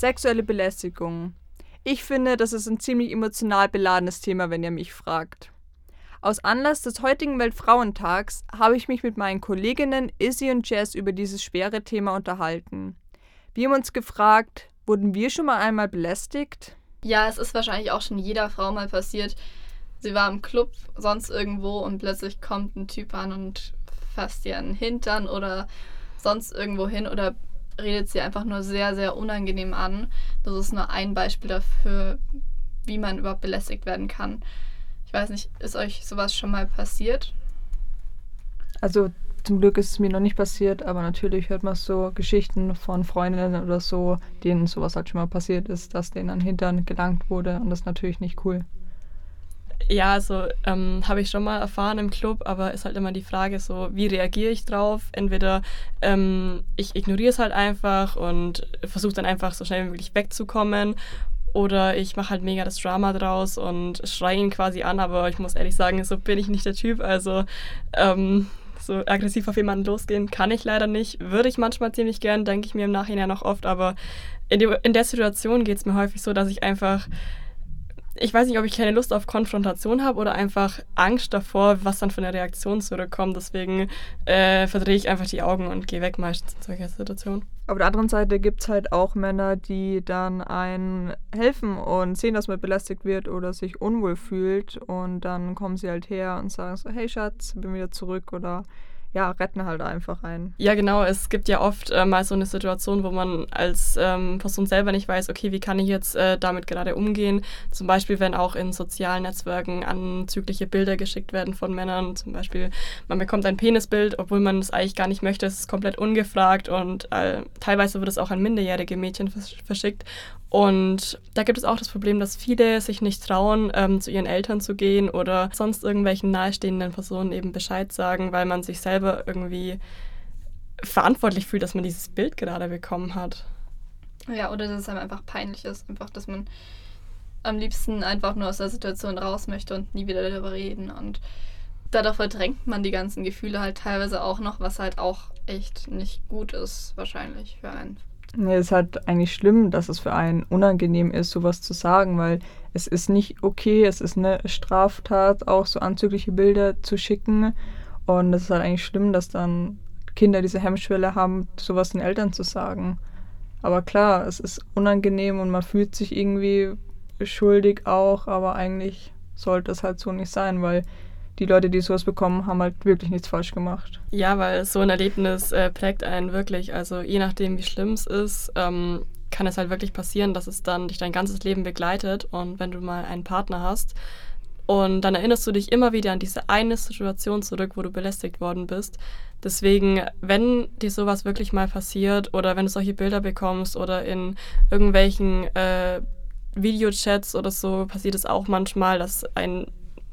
Sexuelle Belästigung. Ich finde, das ist ein ziemlich emotional beladenes Thema, wenn ihr mich fragt. Aus Anlass des heutigen Weltfrauentags habe ich mich mit meinen Kolleginnen Izzy und Jess über dieses schwere Thema unterhalten. Wir haben uns gefragt, wurden wir schon mal einmal belästigt? Ja, es ist wahrscheinlich auch schon jeder Frau mal passiert. Sie war im Club, sonst irgendwo und plötzlich kommt ein Typ an und fasst ihr einen Hintern oder sonst irgendwo hin oder redet sie einfach nur sehr, sehr unangenehm an. Das ist nur ein Beispiel dafür, wie man überhaupt belästigt werden kann. Ich weiß nicht, ist euch sowas schon mal passiert? Also zum Glück ist es mir noch nicht passiert, aber natürlich hört man so Geschichten von Freundinnen oder so, denen sowas halt schon mal passiert ist, dass denen an Hintern gelangt wurde und das ist natürlich nicht cool. Ja, also ähm, habe ich schon mal erfahren im Club, aber ist halt immer die Frage so, wie reagiere ich drauf? Entweder ähm, ich ignoriere es halt einfach und versuche dann einfach so schnell wie möglich wegzukommen oder ich mache halt mega das Drama draus und schreie ihn quasi an, aber ich muss ehrlich sagen, so bin ich nicht der Typ. Also ähm, so aggressiv auf jemanden losgehen kann ich leider nicht. Würde ich manchmal ziemlich gern, denke ich mir im Nachhinein noch oft, aber in, die, in der Situation geht es mir häufig so, dass ich einfach ich weiß nicht, ob ich keine Lust auf Konfrontation habe oder einfach Angst davor, was dann von der Reaktion zurückkommt. Deswegen äh, verdrehe ich einfach die Augen und gehe weg meistens in solcher Situation. Auf der anderen Seite gibt es halt auch Männer, die dann einen helfen und sehen, dass man belästigt wird oder sich unwohl fühlt. Und dann kommen sie halt her und sagen so, hey Schatz, bin wieder zurück oder ja, retten halt einfach ein. Ja, genau. Es gibt ja oft äh, mal so eine Situation, wo man als ähm, Person selber nicht weiß, okay, wie kann ich jetzt äh, damit gerade umgehen. Zum Beispiel, wenn auch in sozialen Netzwerken anzügliche Bilder geschickt werden von Männern. Zum Beispiel, man bekommt ein Penisbild, obwohl man es eigentlich gar nicht möchte. Es ist komplett ungefragt und äh, teilweise wird es auch an minderjährige Mädchen vers verschickt. Und da gibt es auch das Problem, dass viele sich nicht trauen, ähm, zu ihren Eltern zu gehen oder sonst irgendwelchen nahestehenden Personen eben Bescheid sagen, weil man sich selber irgendwie verantwortlich fühlt, dass man dieses Bild gerade bekommen hat. Ja, oder dass es einem einfach peinlich ist, einfach, dass man am liebsten einfach nur aus der Situation raus möchte und nie wieder darüber reden. Und dadurch verdrängt man die ganzen Gefühle halt teilweise auch noch, was halt auch echt nicht gut ist, wahrscheinlich für einen. Nee, es ist halt eigentlich schlimm, dass es für einen unangenehm ist, sowas zu sagen, weil es ist nicht okay, es ist eine Straftat, auch so anzügliche Bilder zu schicken. Und es ist halt eigentlich schlimm, dass dann Kinder diese Hemmschwelle haben, sowas den Eltern zu sagen. Aber klar, es ist unangenehm und man fühlt sich irgendwie schuldig auch, aber eigentlich sollte es halt so nicht sein, weil die Leute, die sowas bekommen, haben halt wirklich nichts falsch gemacht. Ja, weil so ein Erlebnis äh, prägt einen wirklich. Also je nachdem, wie schlimm es ist, ähm, kann es halt wirklich passieren, dass es dann dich dein ganzes Leben begleitet. Und wenn du mal einen Partner hast, und dann erinnerst du dich immer wieder an diese eine Situation zurück, wo du belästigt worden bist. Deswegen, wenn dir sowas wirklich mal passiert oder wenn du solche Bilder bekommst oder in irgendwelchen äh, Videochats oder so, passiert es auch manchmal, dass ein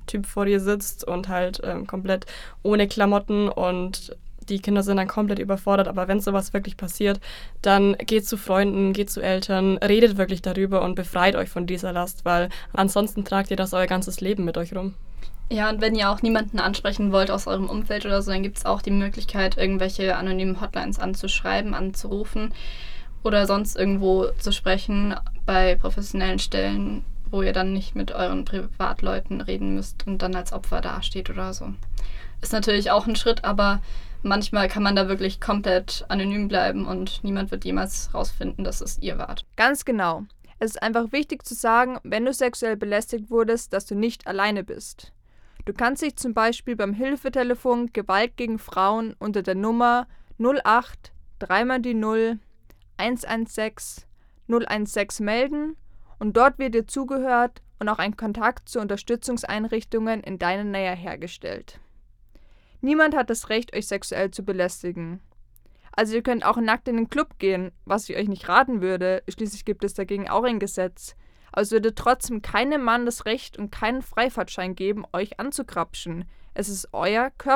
Typ vor dir sitzt und halt ähm, komplett ohne Klamotten und die Kinder sind dann komplett überfordert. Aber wenn sowas wirklich passiert, dann geht zu Freunden, geht zu Eltern, redet wirklich darüber und befreit euch von dieser Last, weil ansonsten tragt ihr das euer ganzes Leben mit euch rum. Ja, und wenn ihr auch niemanden ansprechen wollt aus eurem Umfeld oder so, dann gibt es auch die Möglichkeit, irgendwelche anonymen Hotlines anzuschreiben, anzurufen oder sonst irgendwo zu sprechen bei professionellen Stellen wo ihr dann nicht mit euren Privatleuten reden müsst und dann als Opfer dasteht oder so. Ist natürlich auch ein Schritt, aber manchmal kann man da wirklich komplett anonym bleiben und niemand wird jemals rausfinden, dass es ihr wart. Ganz genau. Es ist einfach wichtig zu sagen, wenn du sexuell belästigt wurdest, dass du nicht alleine bist. Du kannst dich zum Beispiel beim Hilfetelefon Gewalt gegen Frauen unter der Nummer 08 3 die 0 116 016 melden und dort wird dir zugehört und auch ein Kontakt zu Unterstützungseinrichtungen in deiner Nähe hergestellt. Niemand hat das Recht, euch sexuell zu belästigen. Also ihr könnt auch nackt in den Club gehen, was ich euch nicht raten würde, schließlich gibt es dagegen auch ein Gesetz. Aber es würde trotzdem keinem Mann das Recht und keinen Freifahrtschein geben, euch anzukrapschen. Es ist euer Körper.